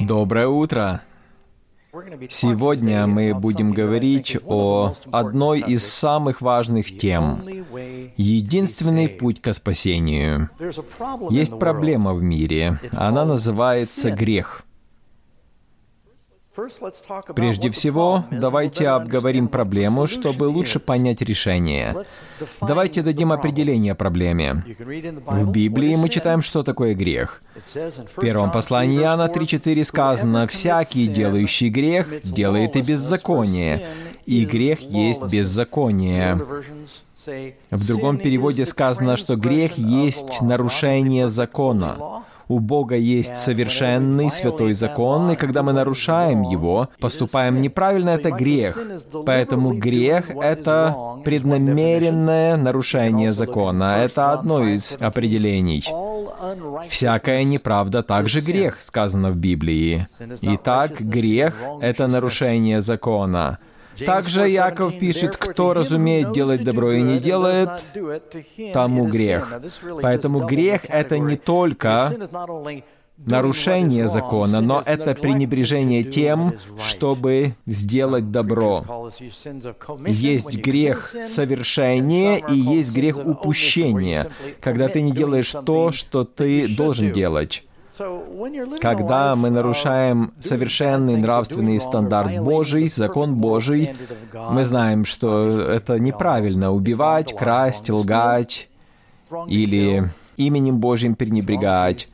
Доброе утро! Сегодня мы будем говорить о одной из самых важных тем — единственный путь к спасению. Есть проблема в мире, она называется грех — Прежде всего, давайте обговорим проблему, чтобы лучше понять решение. Давайте дадим определение проблеме. В Библии мы читаем, что такое грех. В первом послании Иоанна 3.4 сказано, «Всякий, делающий грех, делает и беззаконие, и грех есть беззаконие». В другом переводе сказано, что грех есть нарушение закона. У Бога есть совершенный святой закон, и когда мы нарушаем его, поступаем неправильно, это грех. Поэтому грех — это преднамеренное нарушение закона. Это одно из определений. Всякая неправда также грех, сказано в Библии. Итак, грех — это нарушение закона. Также Яков пишет, кто разумеет делать добро и не делает, тому грех. Поэтому грех — это не только нарушение закона, но это пренебрежение тем, чтобы сделать добро. Есть грех совершения и есть грех упущения, когда ты не делаешь то, что ты должен делать. Когда мы нарушаем совершенный нравственный стандарт Божий, закон Божий, мы знаем, что это неправильно убивать, красть, лгать или именем Божьим пренебрегать.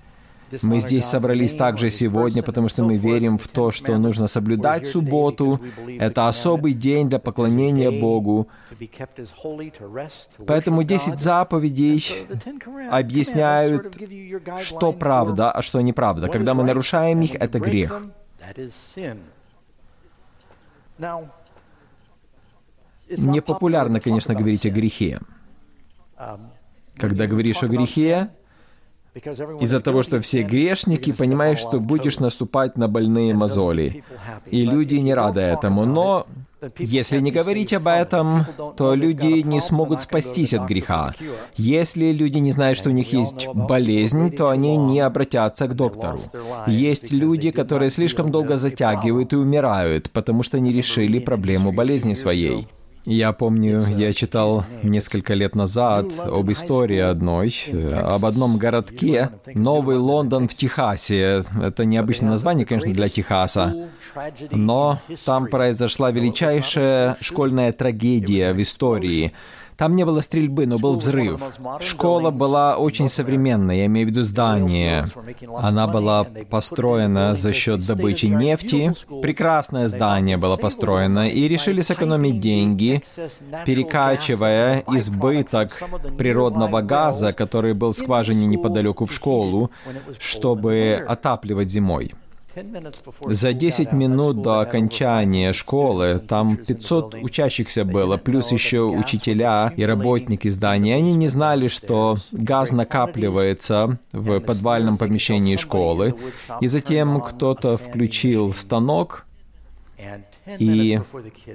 Мы здесь собрались также сегодня, потому что мы верим в то, что нужно соблюдать субботу. Это особый день для поклонения Богу. Поэтому 10 заповедей объясняют, что правда, а что неправда. Когда мы нарушаем их, это грех. Непопулярно, конечно, говорить о грехе. Когда говоришь о грехе, из-за того, что все грешники, понимаешь, что будешь наступать на больные мозоли. И люди не рады этому. Но если не говорить об этом, то люди не смогут спастись от греха. Если люди не знают, что у них есть болезнь, то они не обратятся к доктору. Есть люди, которые слишком долго затягивают и умирают, потому что не решили проблему болезни своей. Я помню, я читал несколько лет назад об истории одной, об одном городке, Новый Лондон в Техасе. Это необычное название, конечно, для Техаса. Но там произошла величайшая школьная трагедия в истории — там не было стрельбы, но был взрыв. Школа была очень современная, я имею в виду здание. Она была построена за счет добычи нефти. Прекрасное здание было построено, и решили сэкономить деньги, перекачивая избыток природного газа, который был в скважине неподалеку в школу, чтобы отапливать зимой. За 10 минут до окончания школы там 500 учащихся было, плюс еще учителя и работники здания. Они не знали, что газ накапливается в подвальном помещении школы. И затем кто-то включил станок, и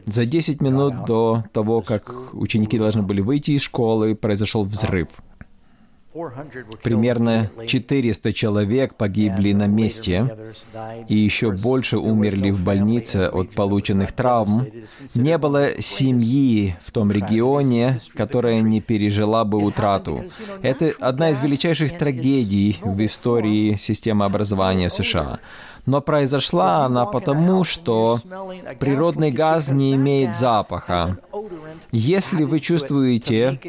за 10 минут до того, как ученики должны были выйти из школы, произошел взрыв. Примерно 400 человек погибли на месте, и еще больше умерли в больнице от полученных травм. Не было семьи в том регионе, которая не пережила бы утрату. Это одна из величайших трагедий в истории системы образования США. Но произошла она потому, что природный газ не имеет запаха. Если вы чувствуете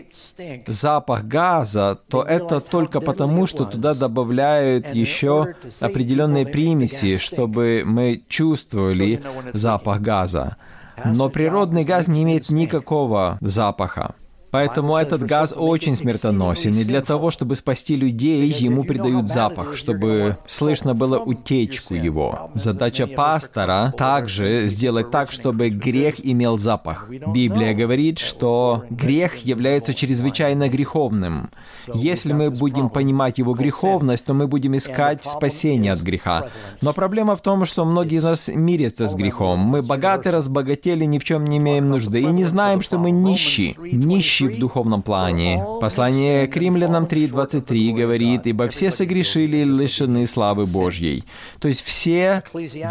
запах газа, то это только потому, что туда добавляют еще определенные примеси, чтобы мы чувствовали запах газа. Но природный газ не имеет никакого запаха. Поэтому этот газ очень смертоносен, и для того, чтобы спасти людей, ему придают запах, чтобы слышно было утечку его. Задача пастора также сделать так, чтобы грех имел запах. Библия говорит, что грех является чрезвычайно греховным. Если мы будем понимать его греховность, то мы будем искать спасение от греха. Но проблема в том, что многие из нас мирятся с грехом. Мы богаты, разбогатели, ни в чем не имеем нужды, и не знаем, что мы нищи. Нищи нищий в духовном плане. Послание к римлянам 3.23 говорит, «Ибо все согрешили и лишены славы Божьей». То есть все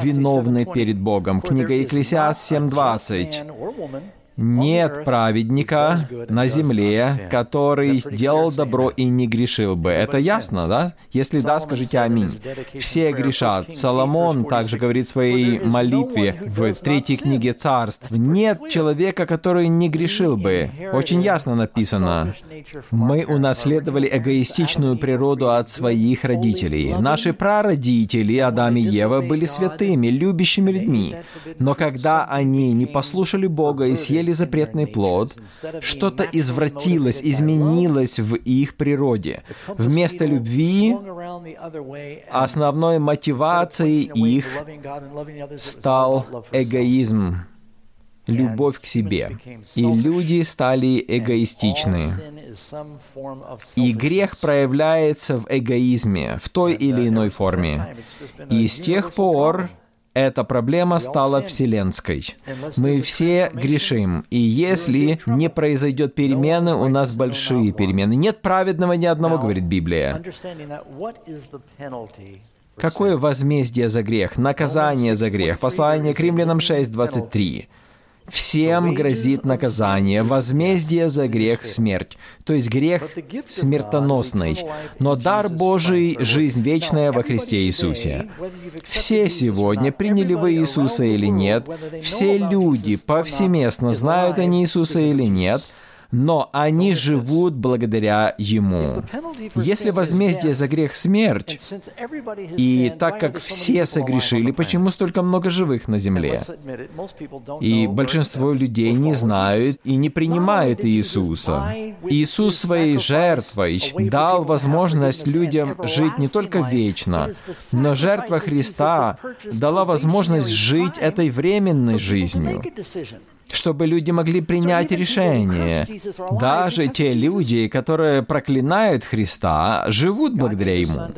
виновны перед Богом. Книга Екклесиаст 7.20. Нет праведника на земле, который делал добро и не грешил бы. Это ясно, да? Если да, скажите аминь. Все грешат. Соломон также говорит в своей молитве в третьей книге царств. Нет человека, который не грешил бы. Очень ясно написано. Мы унаследовали эгоистичную природу от своих родителей. Наши прародители, Адам и Ева, были святыми, любящими людьми. Но когда они не послушали Бога и съели съели запретный плод, что-то извратилось, изменилось в их природе. Вместо любви основной мотивацией их стал эгоизм, любовь к себе. И люди стали эгоистичны. И грех проявляется в эгоизме в той или иной форме. И с тех пор эта проблема стала вселенской. Мы все грешим, и если не произойдет перемены, у нас большие перемены. Нет праведного ни одного, говорит Библия. Какое возмездие за грех? Наказание за грех. Послание к римлянам 6.23. Всем грозит наказание, возмездие за грех — смерть. То есть грех смертоносный. Но дар Божий — жизнь вечная во Христе Иисусе. Все сегодня, приняли вы Иисуса или нет, все люди повсеместно, знают они Иисуса или нет — но они живут благодаря Ему. Если возмездие за грех — смерть, и так как все согрешили, почему столько много живых на земле? И большинство людей не знают и не принимают Иисуса. Иисус своей жертвой дал возможность людям жить не только вечно, но жертва Христа дала возможность жить этой временной жизнью чтобы люди могли принять решение. Даже те люди, которые проклинают Христа, живут благодаря Ему.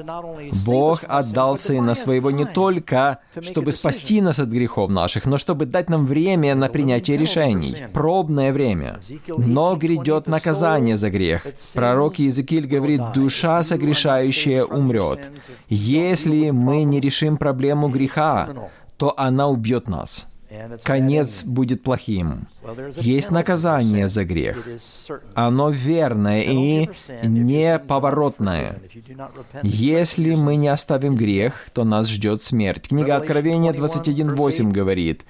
Бог отдал Сына Своего не только, чтобы спасти нас от грехов наших, но чтобы дать нам время на принятие решений, пробное время. Но грядет наказание за грех. Пророк Иезекииль говорит, «Душа согрешающая умрет». Если мы не решим проблему греха, то она убьет нас конец будет плохим. Есть наказание за грех. Оно верное и неповоротное. Если мы не оставим грех, то нас ждет смерть. Книга Откровения 21.8 говорит,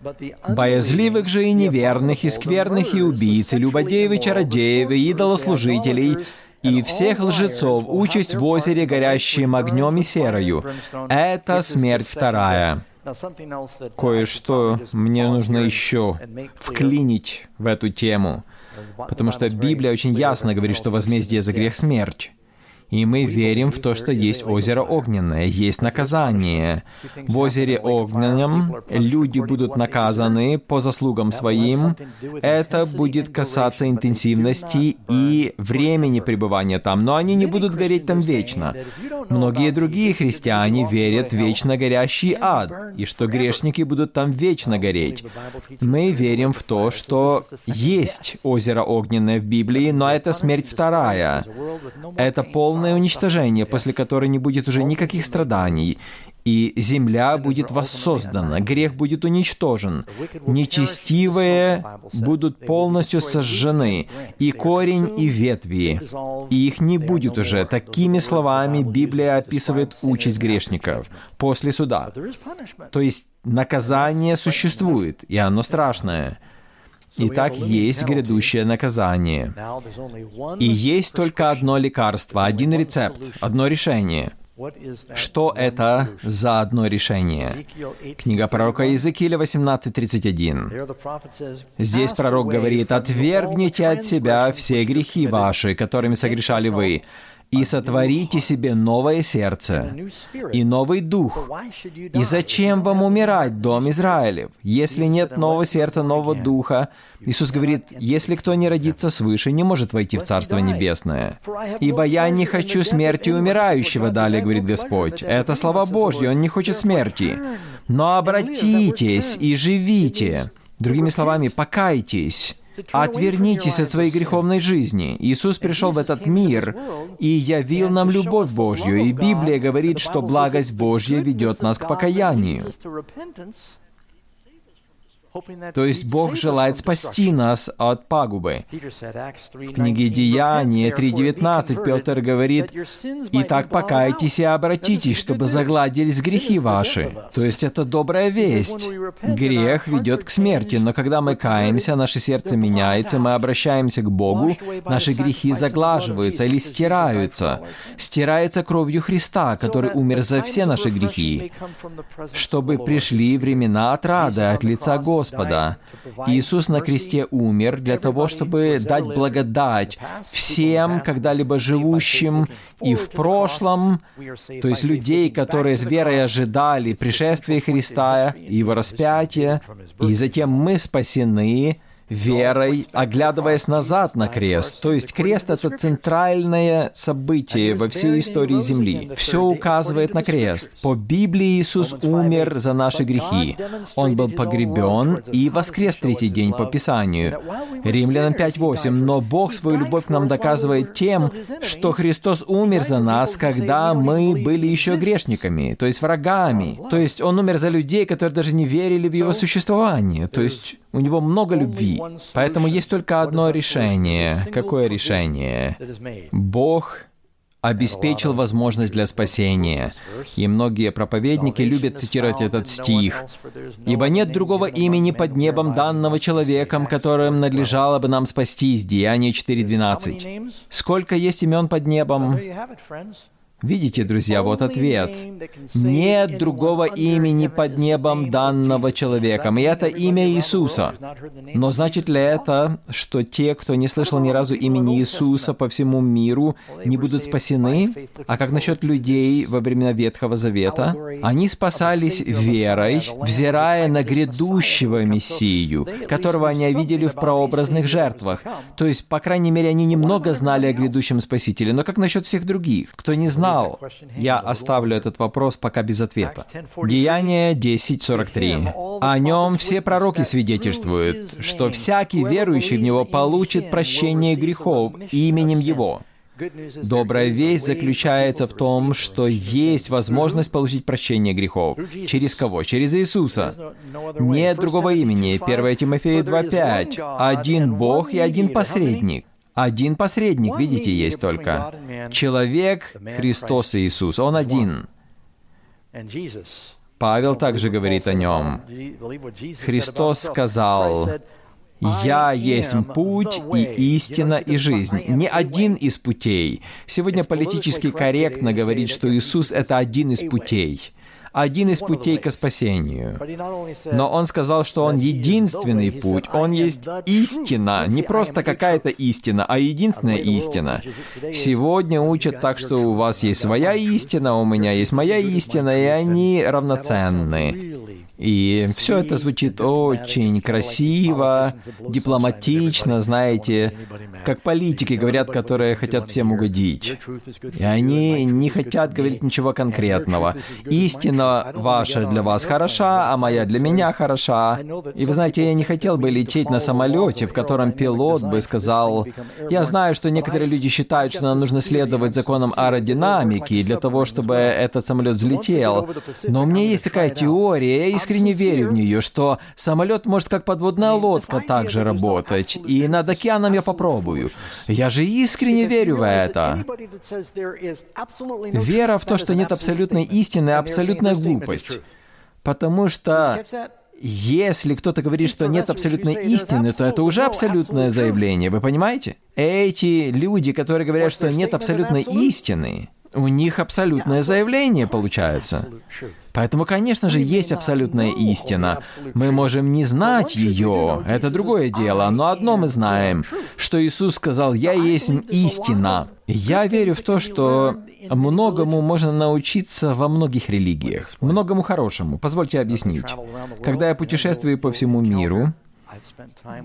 «Боязливых же и неверных, и скверных, и убийц, и любодеев, и чародеев, и идолослужителей, и всех лжецов участь в озере, горящим огнем и серою. Это смерть вторая». Кое-что мне нужно еще вклинить в эту тему, потому что Библия очень ясно говорит, что возмездие за грех — смерть. И мы верим в то, что есть озеро огненное, есть наказание. В озере огненном люди будут наказаны по заслугам своим. Это будет касаться интенсивности и времени пребывания там, но они не будут гореть там вечно. Многие другие христиане верят в вечно горящий ад, и что грешники будут там вечно гореть. Мы верим в то, что есть озеро огненное в Библии, но это смерть вторая. Это полное полное уничтожение, после которой не будет уже никаких страданий, и земля будет воссоздана, грех будет уничтожен, нечестивые будут полностью сожжены, и корень, и ветви, и их не будет уже. Такими словами Библия описывает участь грешников после суда. То есть наказание существует, и оно страшное. Итак, есть грядущее наказание. И есть только одно лекарство, один рецепт, одно решение. Что это за одно решение? Книга пророка Иезекииля 18.31. Здесь пророк говорит, «Отвергните от себя все грехи ваши, которыми согрешали вы, и сотворите себе новое сердце и новый дух. И зачем вам умирать, дом Израилев, если нет нового сердца, нового духа? Иисус говорит, если кто не родится свыше, не может войти в Царство Небесное. «Ибо я не хочу смерти умирающего», далее говорит Господь. Это слова Божьи, Он не хочет смерти. Но обратитесь и живите. Другими словами, покайтесь Отвернитесь от своей греховной жизни. Иисус пришел в этот мир и явил нам любовь Божью. И Библия говорит, что благость Божья ведет нас к покаянию. То есть Бог желает спасти нас от пагубы. В книге Деяния 3.19 Петр говорит, «Итак, покайтесь и обратитесь, чтобы загладились грехи ваши». То есть это добрая весть. Грех ведет к смерти, но когда мы каемся, наше сердце меняется, мы обращаемся к Богу, наши грехи заглаживаются или стираются. Стирается кровью Христа, который умер за все наши грехи, чтобы пришли времена отрады от лица Господа Господа. Иисус на кресте умер для того, чтобы дать благодать всем когда-либо живущим и в прошлом, то есть людей, которые с верой ожидали пришествия Христа Его распятия, и затем мы спасены верой, оглядываясь назад на крест. То есть крест — это центральное событие во всей истории Земли. Все указывает на крест. По Библии Иисус умер за наши грехи. Он был погребен и воскрес третий день по Писанию. Римлянам 5.8. Но Бог свою любовь к нам доказывает тем, что Христос умер за нас, когда мы были еще грешниками, то есть врагами. То есть Он умер за людей, которые даже не верили в Его существование. То есть у него много любви. Поэтому есть только одно решение. Какое решение? Бог обеспечил возможность для спасения. И многие проповедники любят цитировать этот стих. «Ибо нет другого имени под небом данного человеком, которым надлежало бы нам спастись». Деяние 4.12. Сколько есть имен под небом? Видите, друзья, вот ответ. Нет другого имени под небом данного человеком, и это имя Иисуса. Но значит ли это, что те, кто не слышал ни разу имени Иисуса по всему миру, не будут спасены? А как насчет людей во времена Ветхого Завета? Они спасались верой, взирая на грядущего Мессию, которого они видели в прообразных жертвах. То есть, по крайней мере, они немного знали о грядущем Спасителе. Но как насчет всех других, кто не знал знал? Я оставлю этот вопрос пока без ответа. Деяние 10.43. О нем все пророки свидетельствуют, что всякий верующий в него получит прощение грехов именем его. Добрая весть заключается в том, что есть возможность получить прощение грехов. Через кого? Через Иисуса. Нет другого имени. 1 Тимофея 2.5. Один Бог и один посредник. Один посредник, видите, есть только. Человек Христос Иисус. Он один. Павел также говорит о нем. Христос сказал, «Я есть путь и истина и жизнь». Не один из путей. Сегодня политически корректно говорить, что Иисус — это один из путей один из путей к спасению. Но он сказал, что он единственный путь, он есть истина, не просто какая-то истина, а единственная истина. Сегодня учат так, что у вас есть своя истина, у меня есть моя истина, и они равноценны. И все это звучит очень красиво, дипломатично, знаете, как политики говорят, которые хотят всем угодить. И они не хотят говорить ничего конкретного. Истина ваша для вас хороша, а моя для меня хороша. И вы знаете, я не хотел бы лететь на самолете, в котором пилот бы сказал, я знаю, что некоторые люди считают, что нам нужно следовать законам аэродинамики для того, чтобы этот самолет взлетел. Но у меня есть такая теория, и искренне верю в нее, что самолет может как подводная лодка также работать, и над океаном я попробую. Я же искренне верю в это. Вера в то, что нет абсолютной истины, абсолютная глупость. Потому что если кто-то говорит, что нет абсолютной истины, то это уже абсолютное заявление, вы понимаете? Эти люди, которые говорят, что нет абсолютной истины, у них абсолютное заявление получается. Поэтому, конечно же, есть абсолютная истина. Мы можем не знать ее, это другое дело, но одно мы знаем, что Иисус сказал, «Я есть истина». Я верю в то, что многому можно научиться во многих религиях, многому хорошему. Позвольте объяснить. Когда я путешествую по всему миру,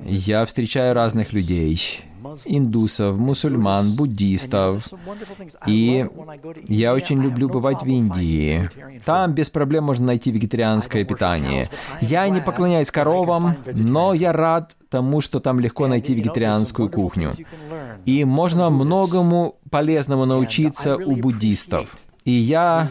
Я встречаю разных людей, индусов, мусульман, буддистов. И я очень люблю бывать в Индии. Там без проблем можно найти вегетарианское питание. Я не поклоняюсь коровам, но я рад тому, что там легко найти вегетарианскую кухню. И можно многому полезному научиться у буддистов. И я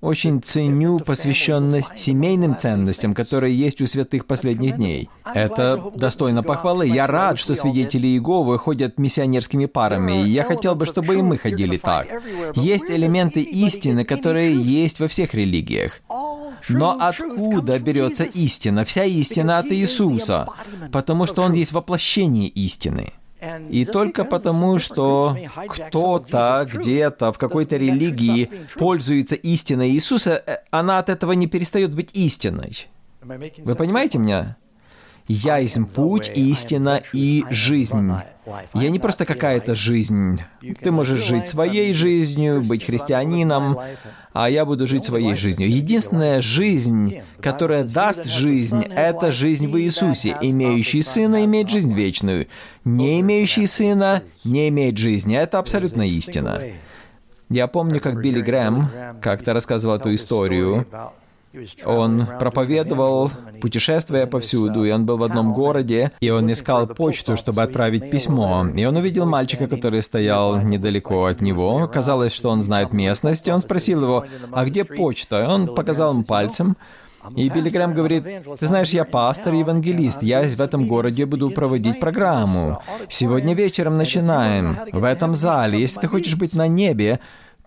очень ценю посвященность семейным ценностям, которые есть у святых последних дней. Это достойно похвалы. Я рад, что свидетели Иеговы ходят миссионерскими парами, и я хотел бы, чтобы и мы ходили так. Есть элементы истины, которые есть во всех религиях. Но откуда берется истина? Вся истина от Иисуса, потому что Он есть воплощение истины. И только потому, что кто-то где-то в какой-то религии пользуется истиной Иисуса, э, она от этого не перестает быть истиной. Вы понимаете меня? «Я есть путь, истина и жизнь». Я не просто какая-то жизнь. Ты можешь жить своей жизнью, быть христианином, а я буду жить своей жизнью. Единственная жизнь, которая даст жизнь, это жизнь в Иисусе. Имеющий Сына имеет жизнь вечную. Не имеющий Сына не имеет жизни. Это абсолютно истина. Я помню, как Билли Грэм как-то рассказывал эту историю он проповедовал, путешествуя повсюду, и он был в одном городе, и он искал почту, чтобы отправить письмо. И он увидел мальчика, который стоял недалеко от него. Казалось, что он знает местность, и он спросил его, «А где почта?» И он показал ему пальцем, и Билли Грэм говорит, «Ты знаешь, я пастор и евангелист, я в этом городе буду проводить программу. Сегодня вечером начинаем, в этом зале. Если ты хочешь быть на небе,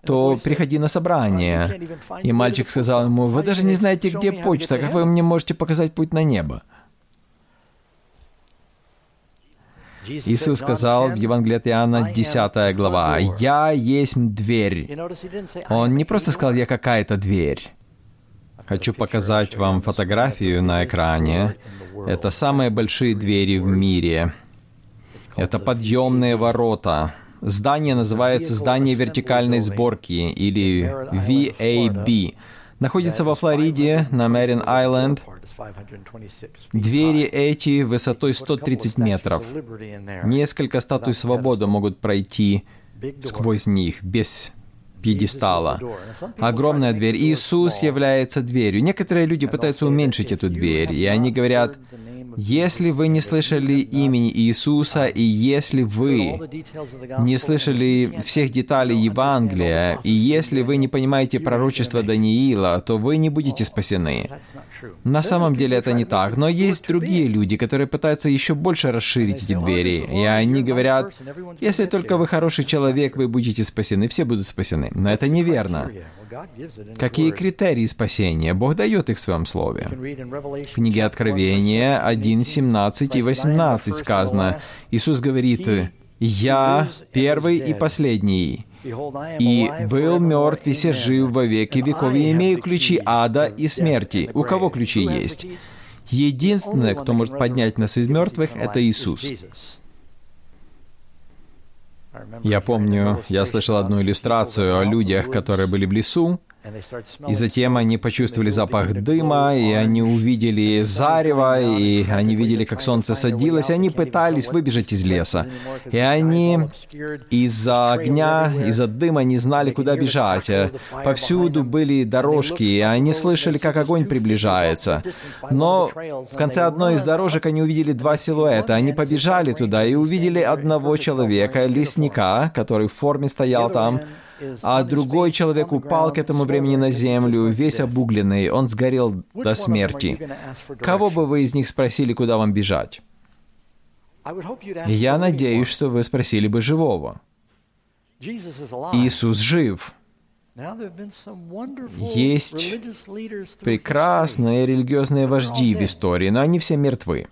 то приходи на собрание. И мальчик сказал ему, вы даже не знаете, где почта, как вы мне можете показать путь на небо? Иисус сказал в Евангелии от Иоанна, 10 глава, «Я есть дверь». Он не просто сказал «я какая-то дверь». Хочу показать вам фотографию на экране. Это самые большие двери в мире. Это подъемные ворота. Здание называется «Здание вертикальной сборки» или VAB. Находится во Флориде, на Мэрин Айленд. Двери эти высотой 130 метров. Несколько статуй свободы могут пройти сквозь них без пьедестала. Огромная дверь. Иисус является дверью. Некоторые люди пытаются уменьшить эту дверь, и они говорят, если вы не слышали имени Иисуса, и если вы не слышали всех деталей Евангелия, и если вы не понимаете пророчество Даниила, то вы не будете спасены. На самом деле это не так, но есть другие люди, которые пытаются еще больше расширить эти двери, и они говорят, если только вы хороший человек, вы будете спасены, все будут спасены. Но это неверно. Какие критерии спасения? Бог дает их в Своем Слове. В книге Откровения 1, 17 и 18 сказано, Иисус говорит, «Я первый и последний, и был мертв, и все жив во веки веков, и имею ключи ада и смерти». У кого ключи есть? Единственное, кто может поднять нас из мертвых, это Иисус. Я помню, я слышал одну иллюстрацию о людях, которые были в лесу, и затем они почувствовали запах дыма, и они увидели зарево, и они видели, как солнце садилось, и они пытались выбежать из леса. И они из-за огня, из-за дыма не знали, куда бежать. Повсюду были дорожки, и они слышали, как огонь приближается. Но в конце одной из дорожек они увидели два силуэта. Они побежали туда и увидели одного человека, лесника, который в форме стоял там, а другой человек упал к этому времени на землю, весь обугленный, он сгорел до смерти. Кого бы вы из них спросили, куда вам бежать? Я надеюсь, что вы спросили бы живого. Иисус жив. Есть прекрасные религиозные вожди в истории, но они все мертвы.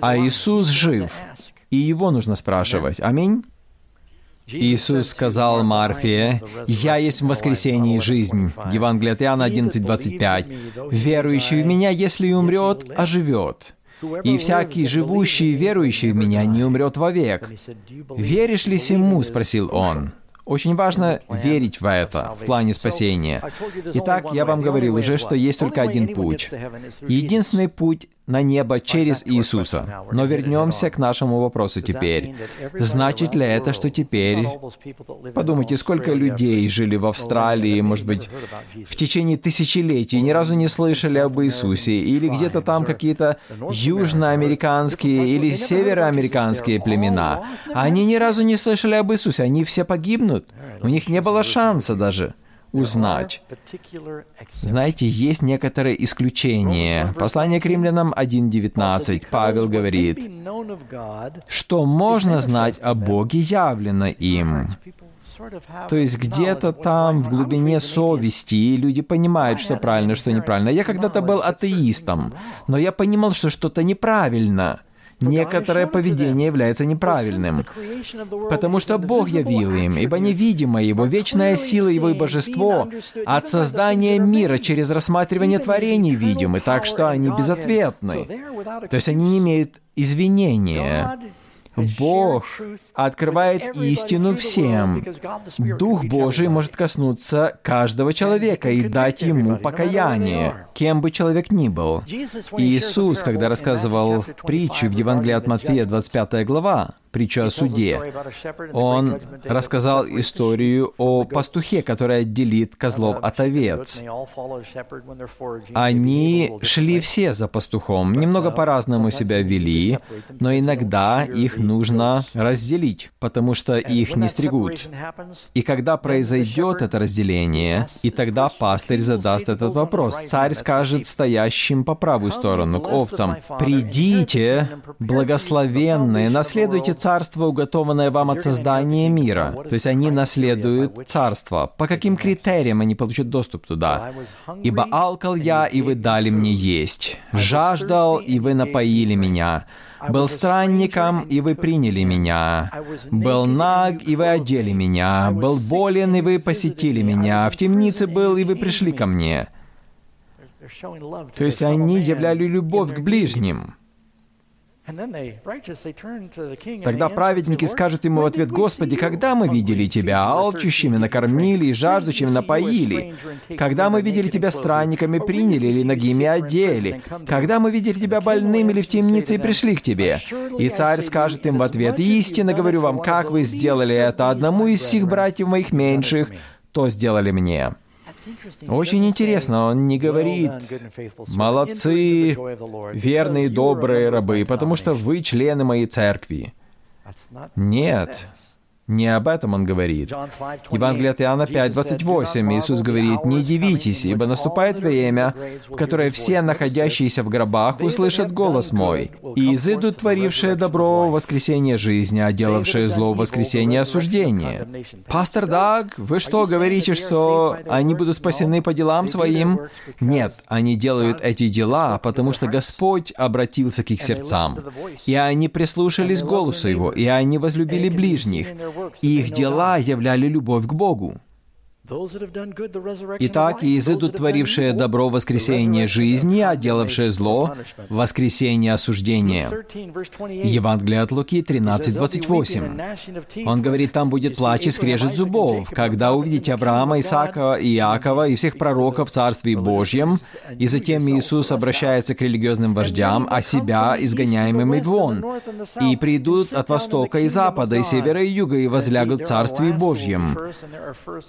А Иисус жив, и его нужно спрашивать. Аминь. Иисус сказал Марфе, «Я есть воскресение и жизнь». Евангелие от Иоанна 11:25. «Верующий в Меня, если и умрет, оживет». И всякий живущий и верующий в Меня не умрет вовек. «Веришь ли сему?» — спросил он. Очень важно верить в это, в плане спасения. Итак, я вам говорил уже, что есть только один путь. Единственный путь на небо через Иисуса. Но вернемся к нашему вопросу теперь. Значит ли это, что теперь... Подумайте, сколько людей жили в Австралии, может быть, в течение тысячелетий, ни разу не слышали об Иисусе, или где-то там какие-то южноамериканские или североамериканские племена. Они ни разу не слышали об Иисусе, они все погибнут. У них не было шанса даже узнать. Знаете, есть некоторые исключения. Послание к римлянам 1.19. Павел говорит, что можно знать о Боге явлено им. То есть где-то там, в глубине совести, люди понимают, что правильно, что неправильно. Я когда-то был атеистом, но я понимал, что что-то неправильно некоторое поведение является неправильным, потому что Бог явил им, ибо невидимо Его вечная сила Его и божество от создания мира через рассматривание творений видимы, так что они безответны. То есть они не имеют извинения. Бог открывает истину всем. Дух Божий может коснуться каждого человека и дать ему покаяние, кем бы человек ни был. Иисус, когда рассказывал притчу в Евангелии от Матфея, 25 глава, притчу о суде. Он рассказал историю о пастухе, который отделит козлов от овец. Они шли все за пастухом, немного по-разному себя вели, но иногда их нужно разделить, потому что их не стригут. И когда произойдет это разделение, и тогда пастырь задаст этот вопрос, царь скажет стоящим по правую сторону, к овцам, «Придите, благословенные, наследуйте царство, уготованное вам от создания мира». То есть они наследуют царство. По каким критериям они получат доступ туда? «Ибо алкал я, и вы дали мне есть. Жаждал, и вы напоили меня. Был странником, и вы приняли меня. Был наг, и вы одели меня. Был болен, и вы посетили меня. В темнице был, и вы пришли ко мне». То есть они являли любовь к ближним. Тогда праведники скажут ему в ответ, «Господи, когда мы видели Тебя алчущими, накормили и жаждущими напоили? Когда мы видели Тебя странниками, приняли или ногими одели? Когда мы видели Тебя больным или в темнице и пришли к Тебе?» И царь скажет им в ответ, «Истинно говорю вам, как вы сделали это одному из всех братьев моих меньших, то сделали мне». Очень интересно, он не говорит «молодцы, верные, добрые рабы, потому что вы члены моей церкви». Нет, не об этом он говорит. Евангелие от Иоанна 5:28 Иисус говорит, «Не дивитесь, ибо наступает время, в которое все находящиеся в гробах услышат голос мой, и изыдут творившие добро в воскресение жизни, а делавшие зло в воскресение осуждения». Пастор Даг, вы что, говорите, что они будут спасены по делам своим? Нет, они делают эти дела, потому что Господь обратился к их сердцам, и они прислушались голосу Его, и они возлюбили ближних, и их дела являли любовь к Богу. Итак, изыдут творившие добро воскресение жизни, а делавшие зло воскресение осуждения. Евангелие от Луки 13:28. Он говорит, там будет плач и скрежет зубов, когда увидите Авраама, Исаака Иакова и всех пророков в Царстве Божьем, и затем Иисус обращается к религиозным вождям, а себя изгоняемыми вон, и придут от востока и запада, и севера и юга, и возлягут в Царстве Божьем.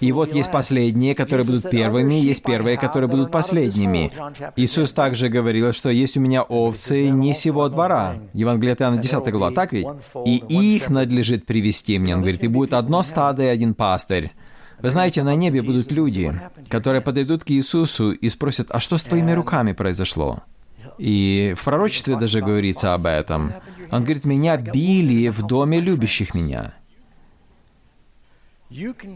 И вот есть есть последние, которые будут первыми, есть первые, которые будут последними. Иисус также говорил, что есть у меня овцы не сего двора. Евангелие от Иоанна 10 глава, так ведь? И их надлежит привести мне. Он говорит, и будет одно стадо и один пастырь. Вы знаете, на небе будут люди, которые подойдут к Иисусу и спросят, а что с твоими руками произошло? И в пророчестве даже говорится об этом. Он говорит, меня били в доме любящих меня.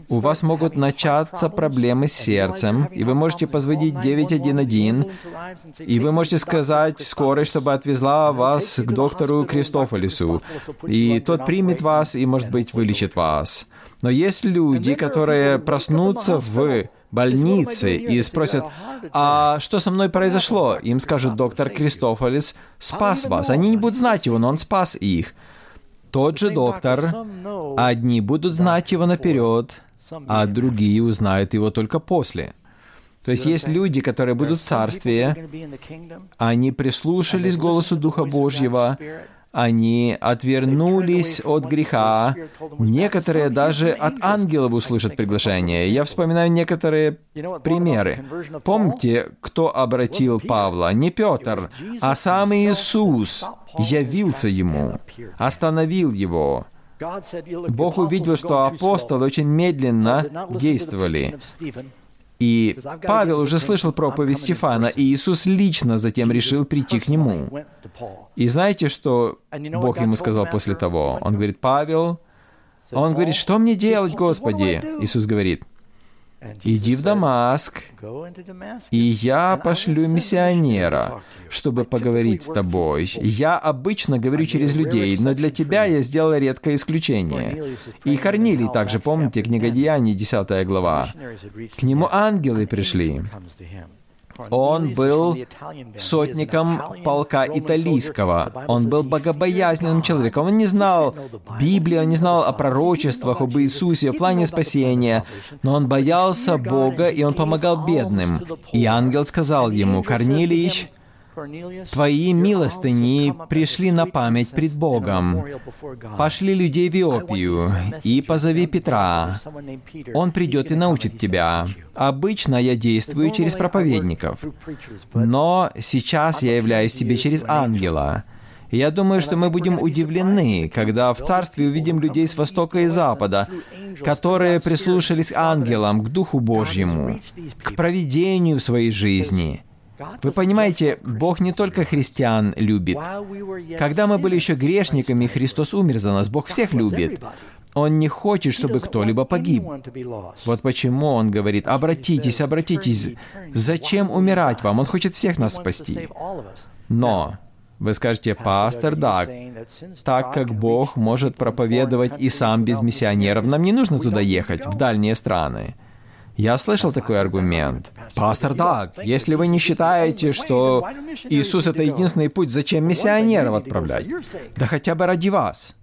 У вас могут начаться проблемы с сердцем, и вы можете позвонить 911, и вы можете сказать скорой, чтобы отвезла вас к доктору Кристофолису, и тот примет вас и, может быть, вылечит вас. Но есть люди, которые проснутся в больнице и спросят, а что со мной произошло? Им скажет доктор Кристофолис, спас вас. Они не будут знать его, но он спас их тот же доктор, одни будут знать его наперед, а другие узнают его только после. То есть есть люди, которые будут в Царстве, они прислушались голосу Духа Божьего, они отвернулись от греха. Некоторые даже от ангелов услышат приглашение. Я вспоминаю некоторые примеры. Помните, кто обратил Павла? Не Петр, а сам Иисус явился ему, остановил его. Бог увидел, что апостолы очень медленно действовали. И Павел уже слышал проповедь Стефана, и Иисус лично затем решил прийти к нему. И знаете, что Бог ему сказал после того? Он говорит, Павел, он говорит, что мне делать, Господи? Иисус говорит, «Иди в Дамаск, и я пошлю миссионера, чтобы поговорить с тобой. Я обычно говорю через людей, но для тебя я сделал редкое исключение». И Корнилий также, помните, книга Деяний, 10 глава. К нему ангелы пришли. Он был сотником полка италийского. Он был богобоязненным человеком. Он не знал Библии, он не знал о пророчествах, об Иисусе, о плане спасения. Но он боялся Бога, и он помогал бедным. И ангел сказал ему, «Корнилий, Твои милостыни пришли на память пред Богом. Пошли людей в Иопию и позови Петра. Он придет и научит тебя. Обычно я действую через проповедников, но сейчас я являюсь тебе через ангела. Я думаю, что мы будем удивлены, когда в Царстве увидим людей с Востока и Запада, которые прислушались к ангелам, к Духу Божьему, к проведению своей жизни — вы понимаете, Бог не только христиан любит. Когда мы были еще грешниками, Христос умер за нас. Бог всех любит. Он не хочет, чтобы кто-либо погиб. Вот почему Он говорит, обратитесь, обратитесь. Зачем умирать вам? Он хочет всех нас спасти. Но вы скажете, пастор Даг, так как Бог может проповедовать и сам без миссионеров, нам не нужно туда ехать, в дальние страны. Я слышал такой аргумент. Пастор Даг, если вы не считаете, что Иисус — это единственный путь, зачем миссионеров отправлять? Да хотя бы ради вас.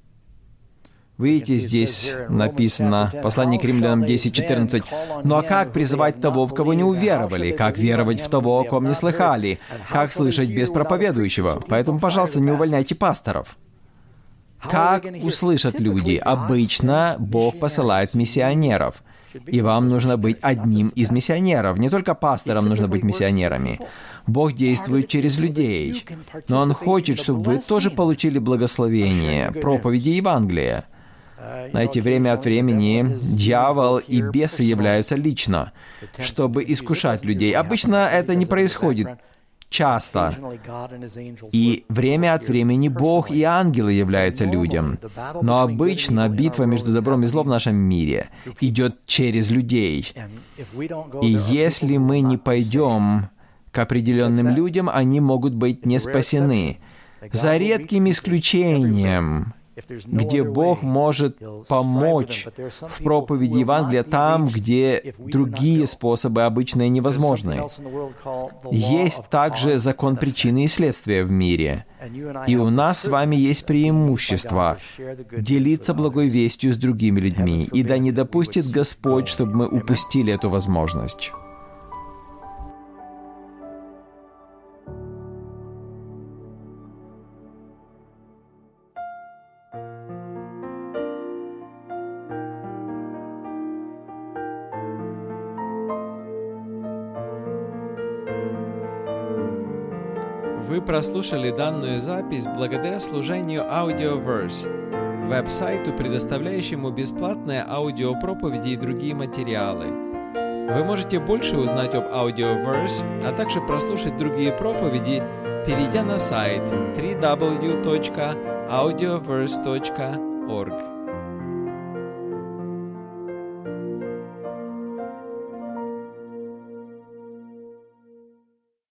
Видите, здесь написано, послание к римлянам 10.14, «Ну а как призывать того, в кого не уверовали? Как веровать в того, о ком не слыхали? Как слышать без проповедующего? Поэтому, пожалуйста, не увольняйте пасторов». Как услышат люди? Обычно Бог посылает миссионеров — и вам нужно быть одним из миссионеров. Не только пасторам нужно быть миссионерами. Бог действует через людей. Но Он хочет, чтобы вы тоже получили благословение, проповеди Евангелия. Знаете, время от времени дьявол и бесы являются лично, чтобы искушать людей. Обычно это не происходит часто. И время от времени Бог и ангелы являются людям. Но обычно битва между добром и злом в нашем мире идет через людей. И если мы не пойдем к определенным людям, они могут быть не спасены. За редким исключением, где Бог может помочь в проповеди Евангелия там, где другие способы обычные невозможны. Есть также закон причины и следствия в мире. И у нас с вами есть преимущество делиться благой вестью с другими людьми. И да не допустит Господь, чтобы мы упустили эту возможность. Вы прослушали данную запись благодаря служению Audioverse, веб-сайту, предоставляющему бесплатные аудиопроповеди и другие материалы. Вы можете больше узнать об Audioverse, а также прослушать другие проповеди, перейдя на сайт www.audioverse.org.